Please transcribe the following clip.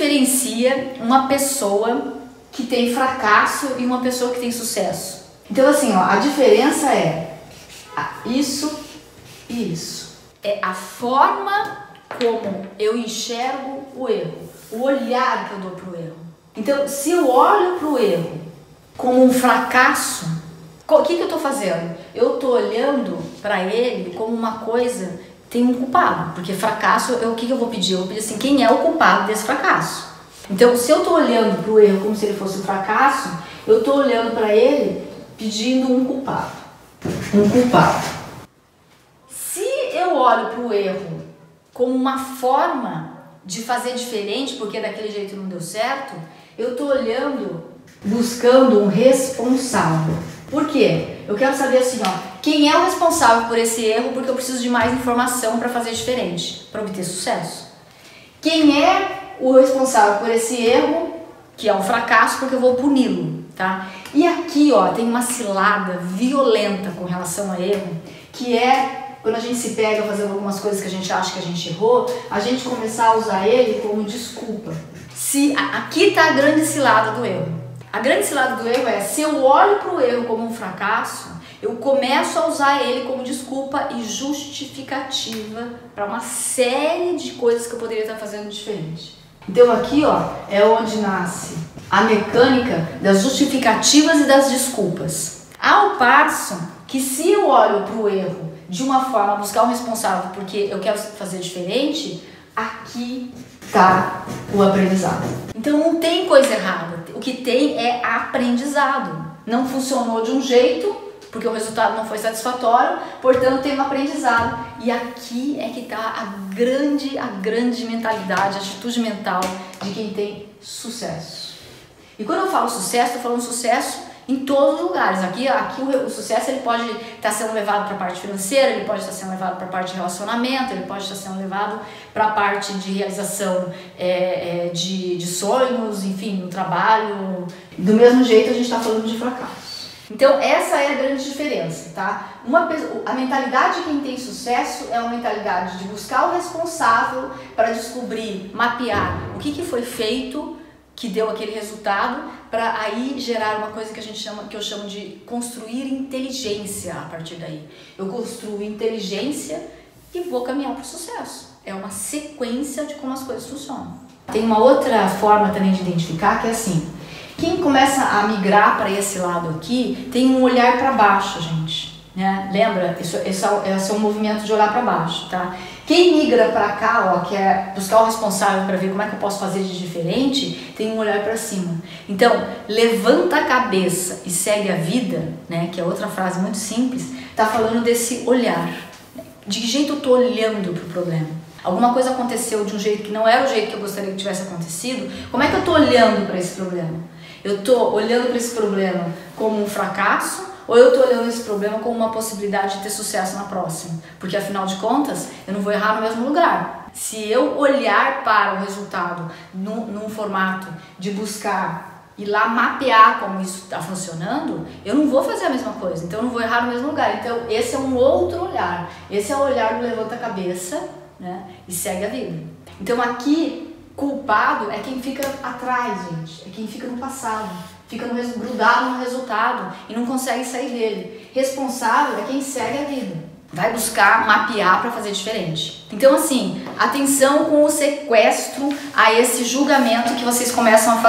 diferencia uma pessoa que tem fracasso e uma pessoa que tem sucesso? Então, assim, ó, a diferença é isso e isso. É a forma como eu enxergo o erro, o olhar que eu dou para o erro. Então, se eu olho para o erro como um fracasso, o que, que eu estou fazendo? Eu estou olhando para ele como uma coisa, tem um culpado, porque fracasso, eu, o que, que eu vou pedir? Eu vou pedir assim, quem é o culpado desse fracasso? Então, se eu estou olhando para o erro como se ele fosse um fracasso, eu estou olhando para ele pedindo um culpado. Um culpado. Se eu olho para o erro como uma forma de fazer diferente, porque daquele jeito não deu certo, eu estou olhando, buscando um responsável. Por quê? Eu quero saber assim, ó, quem é o responsável por esse erro, porque eu preciso de mais informação para fazer diferente, para obter sucesso. Quem é o responsável por esse erro, que é um fracasso, porque eu vou puni-lo, tá? E aqui, ó, tem uma cilada violenta com relação a erro, que é quando a gente se pega fazendo algumas coisas que a gente acha que a gente errou, a gente começar a usar ele como desculpa. Se aqui tá a grande cilada do erro. A grande cilada do erro é se eu olho para o erro como um fracasso, eu começo a usar ele como desculpa e justificativa para uma série de coisas que eu poderia estar fazendo diferente. Então aqui ó, é onde nasce a mecânica das justificativas e das desculpas. Ao passo que se eu olho para o erro de uma forma buscar um responsável porque eu quero fazer diferente, aqui está o aprendizado. Então não tem coisa errada. O que tem é aprendizado. Não funcionou de um jeito, porque o resultado não foi satisfatório, portanto tem um aprendizado. E aqui é que está a grande, a grande mentalidade, a atitude mental de quem tem sucesso. E quando eu falo sucesso, estou falando sucesso em todos os lugares. Aqui, aqui o, o sucesso ele pode estar tá sendo levado para a parte financeira, ele pode estar tá sendo levado para a parte de relacionamento, ele pode estar tá sendo levado para a parte de realização é, é, de, de sonhos, enfim, no trabalho. Do mesmo jeito a gente está falando de fracasso. Então, essa é a grande diferença, tá? Uma, a mentalidade de quem tem sucesso é uma mentalidade de buscar o responsável para descobrir, mapear o que, que foi feito que deu aquele resultado para aí gerar uma coisa que a gente chama que eu chamo de construir inteligência a partir daí. Eu construo inteligência e vou caminhar para o sucesso. É uma sequência de como as coisas funcionam. Tem uma outra forma também de identificar que é assim, quem começa a migrar para esse lado aqui tem um olhar para baixo, gente. Né? Lembra? Isso, esse, é, esse é um movimento de olhar para baixo, tá? Quem migra para cá, ó, que é buscar o responsável para ver como é que eu posso fazer de diferente, tem um olhar para cima. Então, levanta a cabeça e segue a vida, né? Que é outra frase muito simples. Tá falando desse olhar. De que jeito eu tô olhando para o problema? Alguma coisa aconteceu de um jeito que não era o jeito que eu gostaria que tivesse acontecido. Como é que eu tô olhando para esse problema? Eu estou olhando para esse problema como um fracasso ou eu estou olhando esse problema como uma possibilidade de ter sucesso na próxima? Porque afinal de contas, eu não vou errar no mesmo lugar. Se eu olhar para o resultado num, num formato de buscar e lá mapear como isso está funcionando, eu não vou fazer a mesma coisa, então eu não vou errar no mesmo lugar. Então, esse é um outro olhar. Esse é o olhar do levanta a cabeça né, e segue a vida. Então, aqui Culpado é quem fica atrás, gente. É quem fica no passado. Fica no, grudado no resultado e não consegue sair dele. Responsável é quem segue a vida. Vai buscar mapear para fazer diferente. Então, assim, atenção com o sequestro a esse julgamento que vocês começam a fazer.